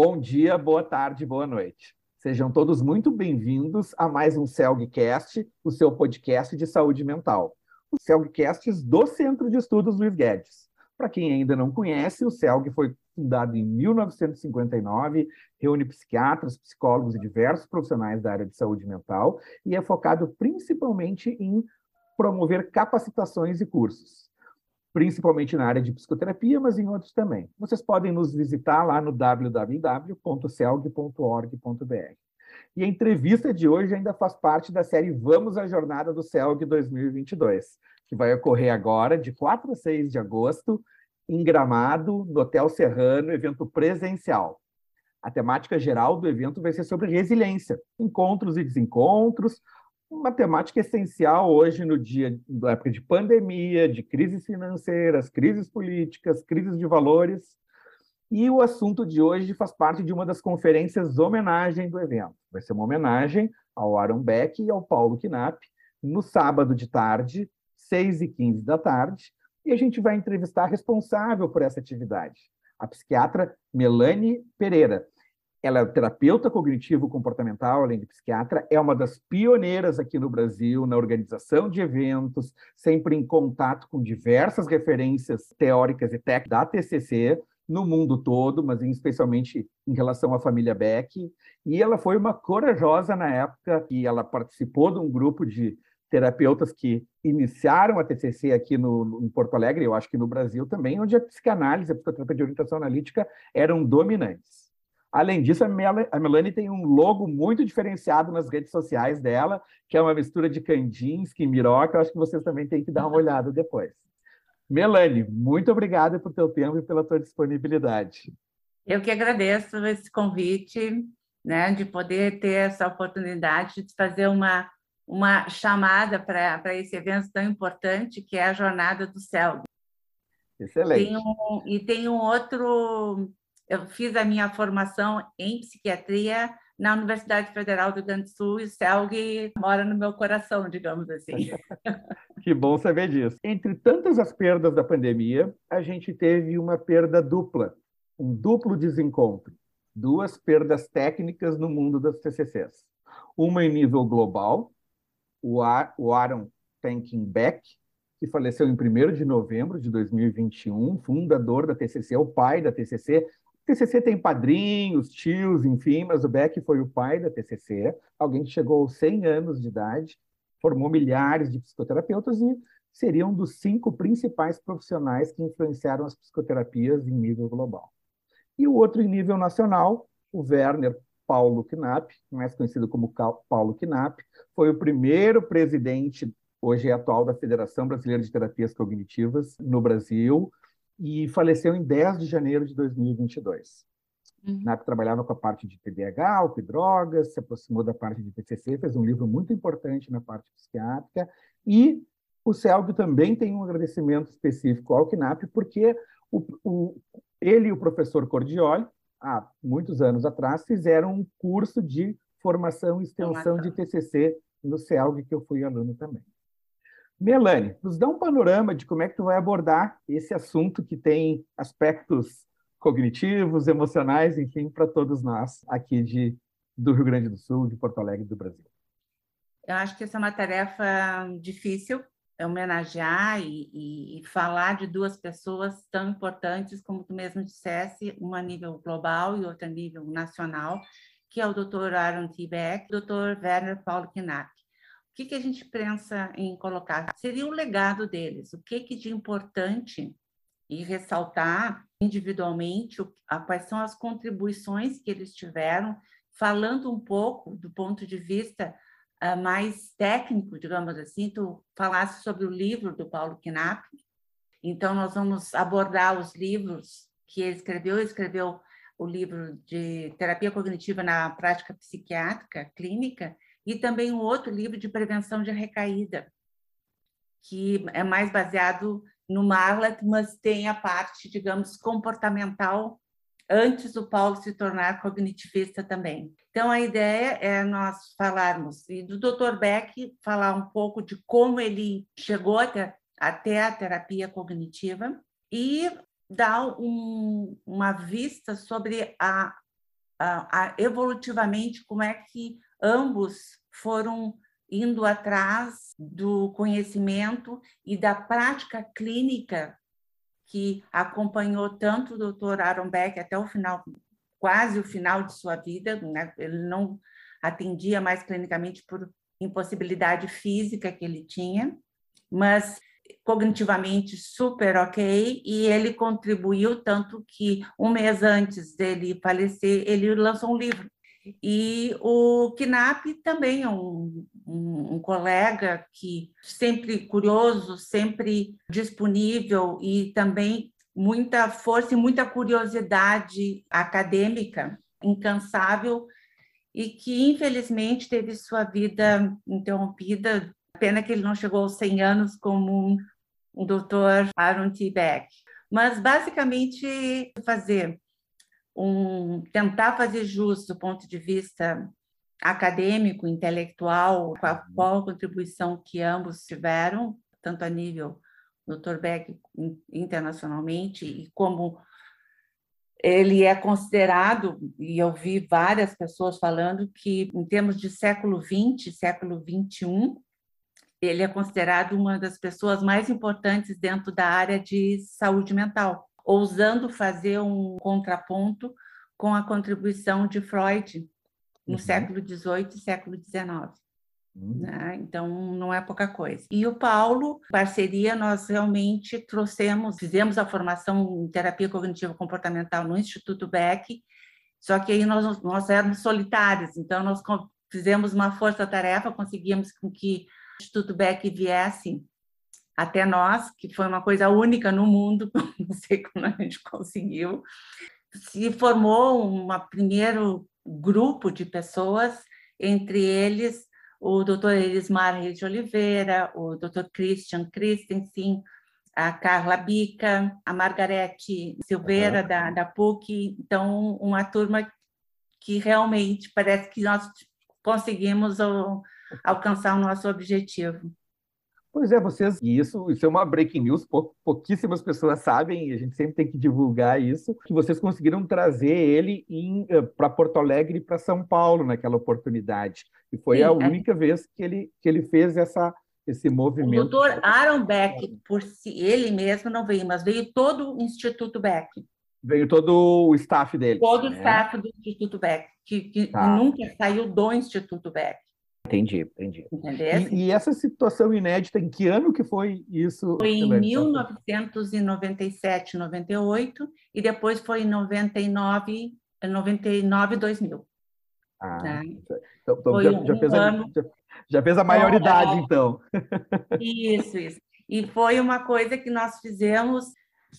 Bom dia, boa tarde, boa noite. Sejam todos muito bem-vindos a mais um CELGcast, o seu podcast de saúde mental. Os CELGcasts do Centro de Estudos Luiz Guedes. Para quem ainda não conhece, o CELG foi fundado em 1959, reúne psiquiatras, psicólogos e diversos profissionais da área de saúde mental e é focado principalmente em promover capacitações e cursos principalmente na área de psicoterapia, mas em outros também. Vocês podem nos visitar lá no www.celg.org.br. E a entrevista de hoje ainda faz parte da série Vamos à Jornada do CELG 2022, que vai ocorrer agora, de 4 a 6 de agosto, em Gramado, no Hotel Serrano, evento presencial. A temática geral do evento vai ser sobre resiliência, encontros e desencontros, uma temática essencial hoje no dia da época de pandemia, de crises financeiras, crises políticas, crises de valores. E o assunto de hoje faz parte de uma das conferências homenagem do evento. Vai ser uma homenagem ao Aaron Beck e ao Paulo Knapp, no sábado de tarde, 6 e 15 da tarde, e a gente vai entrevistar a responsável por essa atividade, a psiquiatra Melanie Pereira. Ela é terapeuta cognitivo-comportamental, além de psiquiatra, é uma das pioneiras aqui no Brasil na organização de eventos, sempre em contato com diversas referências teóricas e técnicas da TCC no mundo todo, mas especialmente em relação à família Beck. E ela foi uma corajosa na época e ela participou de um grupo de terapeutas que iniciaram a TCC aqui no, em Porto Alegre, eu acho que no Brasil também, onde a psicanálise, a psicoterapia de orientação analítica eram dominantes. Além disso, a, Melanie tem um logo muito diferenciado nas redes sociais dela, que é uma mistura de Kandinsky e Miroca. Eu acho que vocês também têm que dar uma olhada depois. Melanie, muito obrigada por teu tempo e pela tua disponibilidade. Eu que agradeço esse convite, né, de poder ter essa oportunidade de fazer uma, uma chamada para esse evento tão importante que é a Jornada do Céu. Excelente. Tem um, e tem um outro eu fiz a minha formação em psiquiatria na Universidade Federal do Rio Grande do Sul e o CELG mora no meu coração, digamos assim. que bom saber disso. Entre tantas as perdas da pandemia, a gente teve uma perda dupla, um duplo desencontro, duas perdas técnicas no mundo das TCCs. Uma em nível global, o Aaron Tankin Beck, que faleceu em 1 de novembro de 2021, fundador da TCC, o pai da TCC, TCC tem padrinhos, tios, enfim, mas o Beck foi o pai da TCC, alguém que chegou aos 100 anos de idade, formou milhares de psicoterapeutas e seria um dos cinco principais profissionais que influenciaram as psicoterapias em nível global. E o outro em nível nacional, o Werner Paulo Knapp, mais conhecido como Paulo Knapp, foi o primeiro presidente, hoje é atual, da Federação Brasileira de Terapias Cognitivas no Brasil, e faleceu em 10 de janeiro de 2022. Uhum. Na época trabalhava com a parte de TDAH, álcool e drogas, se aproximou da parte de TCC, fez um livro muito importante na parte psiquiátrica e o CELG também tem um agradecimento específico ao CNAP, porque o, o, ele e o professor Cordioli, há muitos anos atrás, fizeram um curso de formação e extensão de TCC no CELG, que eu fui aluno também. Melanie, nos dá um panorama de como é que tu vai abordar esse assunto que tem aspectos cognitivos, emocionais, enfim, para todos nós aqui de, do Rio Grande do Sul, de Porto Alegre do Brasil. Eu acho que essa é uma tarefa difícil, é homenagear e, e, falar de duas pessoas tão importantes, como tu mesmo dissesse, uma a nível global e outra a nível nacional, que é o Dr. Aaron T. E o Dr. Werner Paul Knapp que, que a gente pensa em colocar? Seria o legado deles, o que, que de importante e ressaltar individualmente a, quais são as contribuições que eles tiveram, falando um pouco do ponto de vista uh, mais técnico, digamos assim, tu falasse sobre o livro do Paulo Knapp, então nós vamos abordar os livros que ele escreveu, ele escreveu o livro de terapia cognitiva na prática psiquiátrica clínica, e também um outro livro de prevenção de recaída, que é mais baseado no Marlet, mas tem a parte, digamos, comportamental antes do Paulo se tornar cognitivista também. Então, a ideia é nós falarmos, e do Dr. Beck falar um pouco de como ele chegou até, até a terapia cognitiva e dar um, uma vista sobre a uh, evolutivamente como é que ambos foram indo atrás do conhecimento e da prática clínica que acompanhou tanto o Dr. Aaron Beck até o final, quase o final de sua vida. Né? Ele não atendia mais clinicamente por impossibilidade física que ele tinha, mas cognitivamente super ok, e ele contribuiu tanto que um mês antes dele falecer, ele lançou um livro. E o Knapp também é um, um, um colega que sempre curioso, sempre disponível e também muita força e muita curiosidade acadêmica, incansável, e que infelizmente teve sua vida interrompida. Pena que ele não chegou aos 100 anos como o Dr. Aaron T. Beck. Mas, basicamente, fazer um, tentar fazer jus do ponto de vista acadêmico, intelectual, com a, qual a contribuição que ambos tiveram, tanto a nível Dr. Beck internacionalmente e como ele é considerado, e eu vi várias pessoas falando que, em termos de século XX, século XXI, ele é considerado uma das pessoas mais importantes dentro da área de saúde mental, ousando fazer um contraponto com a contribuição de Freud no uhum. século XVIII e século XIX. Uhum. Né? Então, não é pouca coisa. E o Paulo, parceria, nós realmente trouxemos, fizemos a formação em terapia cognitiva comportamental no Instituto Beck, só que aí nós, nós éramos solitários, então nós fizemos uma força-tarefa, conseguimos com que Instituto Beck viesse até nós, que foi uma coisa única no mundo, não sei como a gente conseguiu. Se formou um primeiro grupo de pessoas, entre eles o Dr. Elismar Reis de Oliveira, o Dr. Christian Christensen, a Carla Bica, a Margarete Silveira, uhum. da, da PUC. Então, uma turma que realmente parece que nós conseguimos alcançar o nosso objetivo. Pois é, vocês, e isso, isso é uma breaking news, pou, pouquíssimas pessoas sabem, e a gente sempre tem que divulgar isso, que vocês conseguiram trazer ele uh, para Porto Alegre e para São Paulo naquela oportunidade. E foi Sim, a é. única vez que ele, que ele fez essa, esse movimento. O doutor Aaron Beck, por si, ele mesmo não veio, mas veio todo o Instituto Beck. Veio todo o staff dele. Todo o né? staff do Instituto Beck, que, que tá. nunca saiu do Instituto Beck. Entendi, entendi. E, e, essa situação inédita, em que ano que foi isso? Foi em 1997, 98, e depois foi em 99, 99 2000. Ah, tá? então, então já, um já, fez a, já, já, fez a maioridade, é, então. Isso, isso. E foi uma coisa que nós fizemos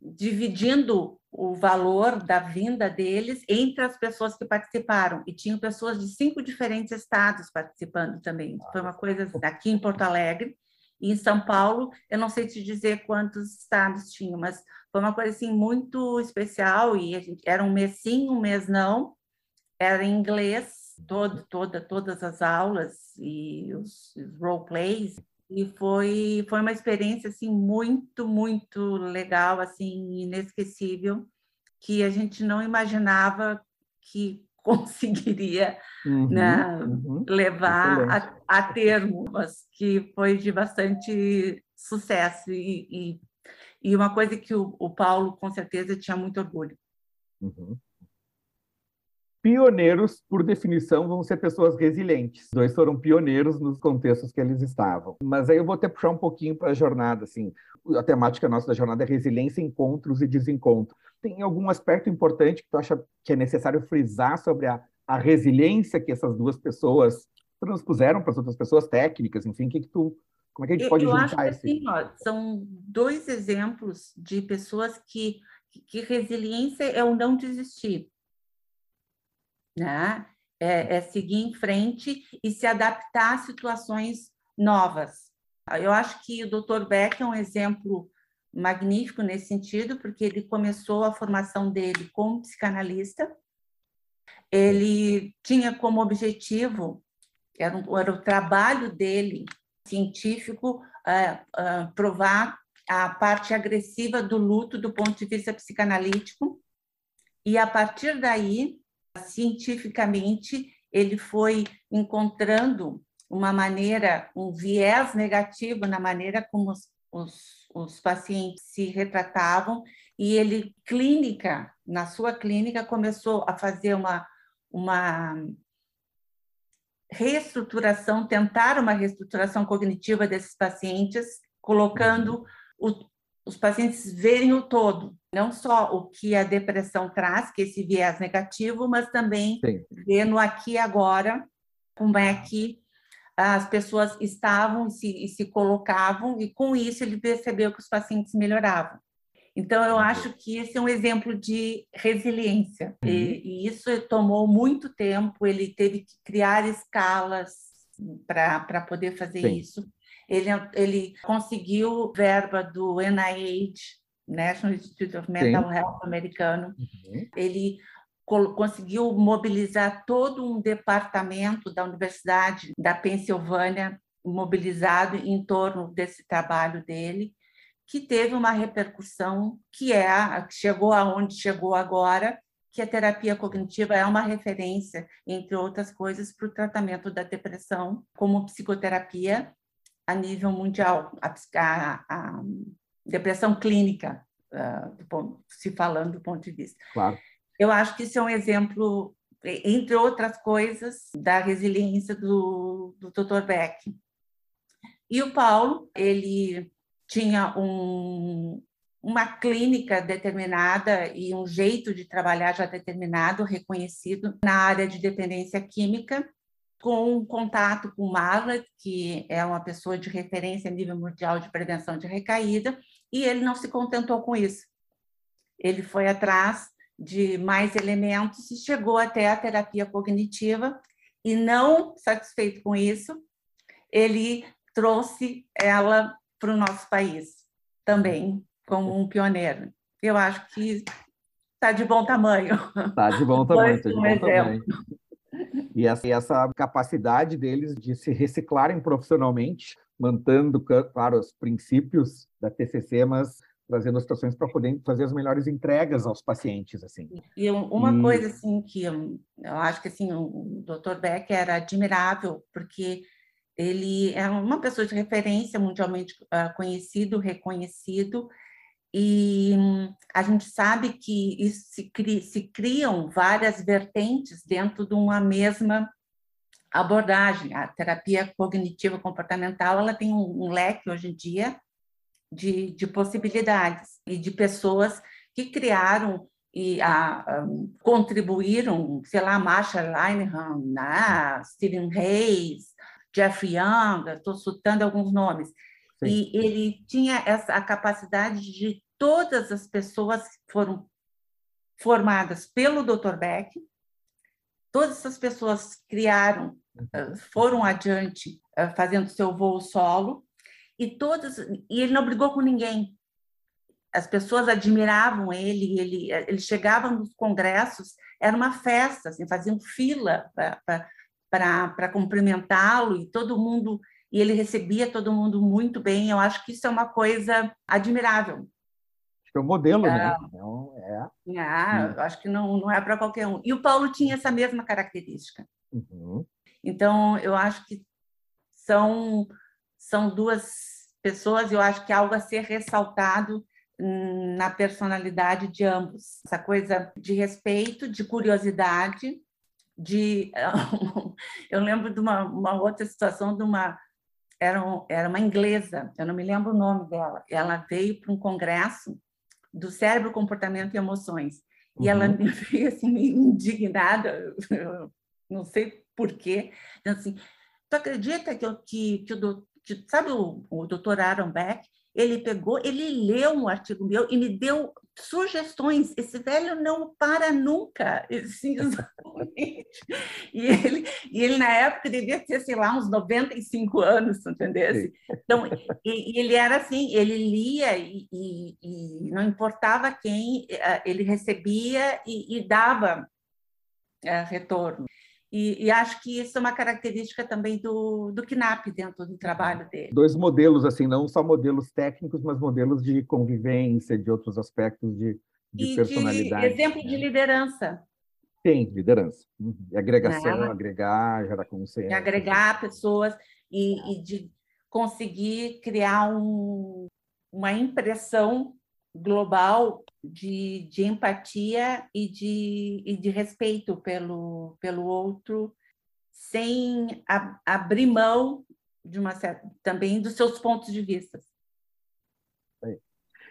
dividindo o valor da vinda deles entre as pessoas que participaram. E tinham pessoas de cinco diferentes estados participando também. Foi uma coisa aqui em Porto Alegre. E em São Paulo, eu não sei te dizer quantos estados tinham, mas foi uma coisa assim muito especial. E gente, era um mês sim, um mês não. Era em inglês, todo, toda, todas as aulas e os, os role plays e foi foi uma experiência assim muito muito legal assim inesquecível que a gente não imaginava que conseguiria uhum, né, uhum, levar a, a, termo, mas que foi de bastante sucesso e, e, e uma coisa que o, o, Paulo com certeza tinha muito orgulho. Uhum pioneiros, por definição, vão ser pessoas resilientes. Os dois foram pioneiros nos contextos que eles estavam. Mas aí eu vou até puxar um pouquinho para a jornada, assim. A temática nossa da jornada é resiliência, encontros e desencontros. Tem algum aspecto importante que tu acha que é necessário frisar sobre a, a resiliência que essas duas pessoas transpuseram para as outras pessoas técnicas, enfim, que, que tu como é que a gente pode eu juntar acho que, assim, ó, são dois exemplos de pessoas que, que resiliência é o não desistir né? É, é seguir em frente e se adaptar a situações novas. Eu acho que o Dr. Beck é um exemplo magnífico nesse sentido, porque ele começou a formação dele como psicanalista. Ele tinha como objetivo, era, um, era o trabalho dele científico, uh, uh, provar a parte agressiva do luto do ponto de vista psicanalítico. E a partir daí, cientificamente ele foi encontrando uma maneira, um viés negativo na maneira como os, os, os pacientes se retratavam e ele clínica na sua clínica começou a fazer uma uma reestruturação, tentar uma reestruturação cognitiva desses pacientes, colocando o, os pacientes verem o todo, não só o que a depressão traz, que é esse viés negativo, mas também Sim. ver no aqui agora como é que as pessoas estavam e se, e se colocavam, e com isso ele percebeu que os pacientes melhoravam. Então, eu acho que esse é um exemplo de resiliência. Uhum. E, e, isso tomou muito tempo, ele teve que criar escalas para poder fazer Sim. isso. Ele, ele conseguiu verba do NIH, National Institute of Mental Sim. Health americano. Uhum. Ele conseguiu mobilizar todo um departamento da Universidade da Pensilvânia mobilizado em torno desse trabalho dele que teve uma repercussão que é chegou aonde chegou agora, que a terapia cognitiva é uma referência, entre outras coisas, para o tratamento da depressão como psicoterapia a nível mundial, a, a, a depressão clínica, uh, ponto, se falando do ponto de vista. Claro. Eu acho que isso é um exemplo, entre outras coisas, da resiliência do, do Dr. Beck. E o Paulo, ele tinha um, uma clínica determinada e um jeito de trabalhar já determinado, reconhecido na área de dependência química, com um contato com Marla, que é uma pessoa de referência a nível mundial de prevenção de recaída, e ele não se contentou com isso. Ele foi atrás de mais elementos e chegou até a terapia cognitiva, e não satisfeito com isso, ele trouxe ela para o nosso país também, como um pioneiro. Eu acho que está de bom tamanho. Está de bom tamanho, está de bom tamanho. E essa, e essa capacidade deles de se reciclarem profissionalmente, mantendo, claro, os princípios da TCC, mas trazendo as situações para poder fazer as melhores entregas aos pacientes, assim. E uma coisa, assim, que eu, eu acho que, assim, o Dr. Beck era admirável, porque ele é uma pessoa de referência mundialmente uh, conhecido, reconhecido, e hum, a gente sabe que se, cri, se criam várias vertentes dentro de uma mesma abordagem. A terapia cognitiva comportamental ela tem um, um leque hoje em dia de, de, possibilidades e de pessoas que criaram e a, um, contribuíram, sei lá, Marshall Linehan, né? Stephen Hayes, Jeffrey Young, estou citando alguns nomes. Sim. E ele tinha essa a capacidade de todas as pessoas foram formadas pelo Dr. Beck, todas essas pessoas criaram, eh, foram adiante eh, fazendo seu voo solo, e todas e ele não brigou com ninguém. As pessoas admiravam ele, ele, ele chegava nos congressos, era uma festa, assim, faziam fila para cumprimentá-lo e todo mundo e ele recebia todo mundo muito bem. Eu acho que isso é uma coisa admirável. É um modelo, né? é, né? Então, é. Ah, eu acho que não, não é para qualquer um. E o Paulo tinha essa mesma característica. Uhum. Então, eu acho que são, são duas pessoas, eu acho que é algo a ser ressaltado na personalidade de ambos. Essa coisa de respeito, de curiosidade, de eu lembro de uma, uma, outra situação de uma era, era uma inglesa eu não me lembro o nome dela ela veio para um congresso do cérebro comportamento e emoções. E ela uhum. me veio assim indignada não sei porquê assim tu acredita que, que, que, o, que sabe o, o doutor Aaron Beck? Ele pegou, ele leu um artigo meu e me deu sugestões. Esse velho não para nunca. Assim, e, ele, e ele, na época, devia ter, sei lá, uns 95 anos, entendeu? Então, e, e, ele era assim, ele lia e, e, não importava quem, eh, ele recebia e, dava é, retorno. E, e, acho que isso é uma característica também do, do KNAP dentro do trabalho dele. Dois modelos, assim, não só modelos técnicos, mas modelos de convivência, de outros aspectos de, de e personalidade. De exemplo né? de liderança. Tem, liderança. Uhum. E agregação, né? agregar, gerar consenso. E agregar pessoas e, e de conseguir criar um, uma impressão global de, de empatia e de, e de respeito pelo, pelo outro, sem abrir mão de uma certa, também dos seus pontos de vista.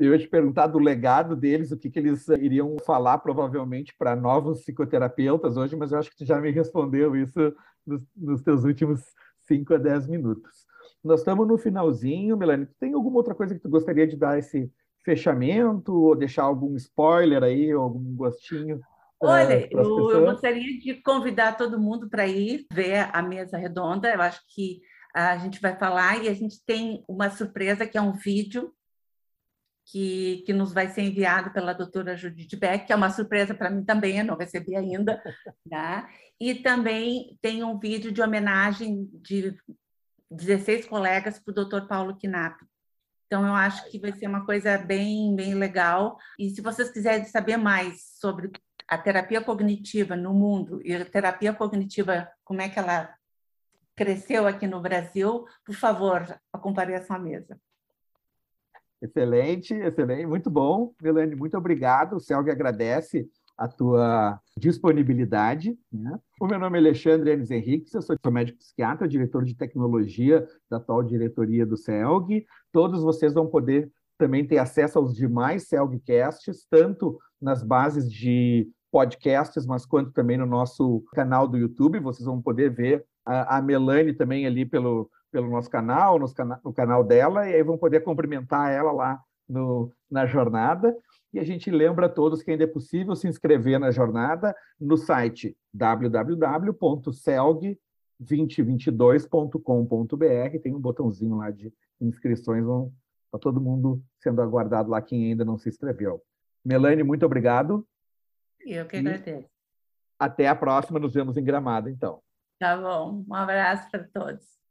Eu ia te perguntar do legado deles, o que, que eles iriam falar provavelmente para novos psicoterapeutas hoje, mas eu acho que tu já me respondeu isso nos, nos teus últimos 5 a 10 minutos. Nós estamos no finalzinho, Melanie. Tem alguma outra coisa que tu gostaria de dar esse fechamento ou deixar algum spoiler aí, algum gostinho? Olha, eu, eu, gostaria de convidar todo mundo para ir ver a mesa redonda. Eu acho que a gente vai falar e a gente tem uma surpresa que é um vídeo que, que nos vai ser enviado pela doutora Judith Beck, que é uma surpresa para mim também, eu não recebi ainda. Né? E também tem um vídeo de homenagem de 16 colegas para o doutor Paulo Knapp. Então, eu acho que vai ser uma coisa bem, bem legal. E se vocês quiserem saber mais sobre a terapia cognitiva no mundo e a terapia cognitiva, como é que ela cresceu aqui no Brasil, por favor, compareçam à mesa. Excelente, excelente, muito bom. Melanie, muito obrigado. O Celg agradece a tua disponibilidade. Né? O meu nome é Alexandre Enes Henriques, eu sou médico psiquiatra, diretor de tecnologia da atual diretoria do CELG. Todos vocês vão poder também ter acesso aos demais CELGcasts, tanto nas bases de podcasts, mas quanto também no nosso canal do YouTube. Vocês vão poder ver a, a Melanie também ali pelo, pelo nosso canal, no, no canal dela, e aí vão poder cumprimentar ela lá no, na jornada. E a gente lembra a todos que ainda é possível se inscrever na jornada no site www.celg2022.com.br. Tem um botãozinho lá de inscrições, está todo mundo sendo aguardado lá, quem ainda não se inscreveu. Melanie, muito obrigado. Eu que agradeço. Até a próxima, nos vemos em Gramado, então. Tá bom, um abraço para todos.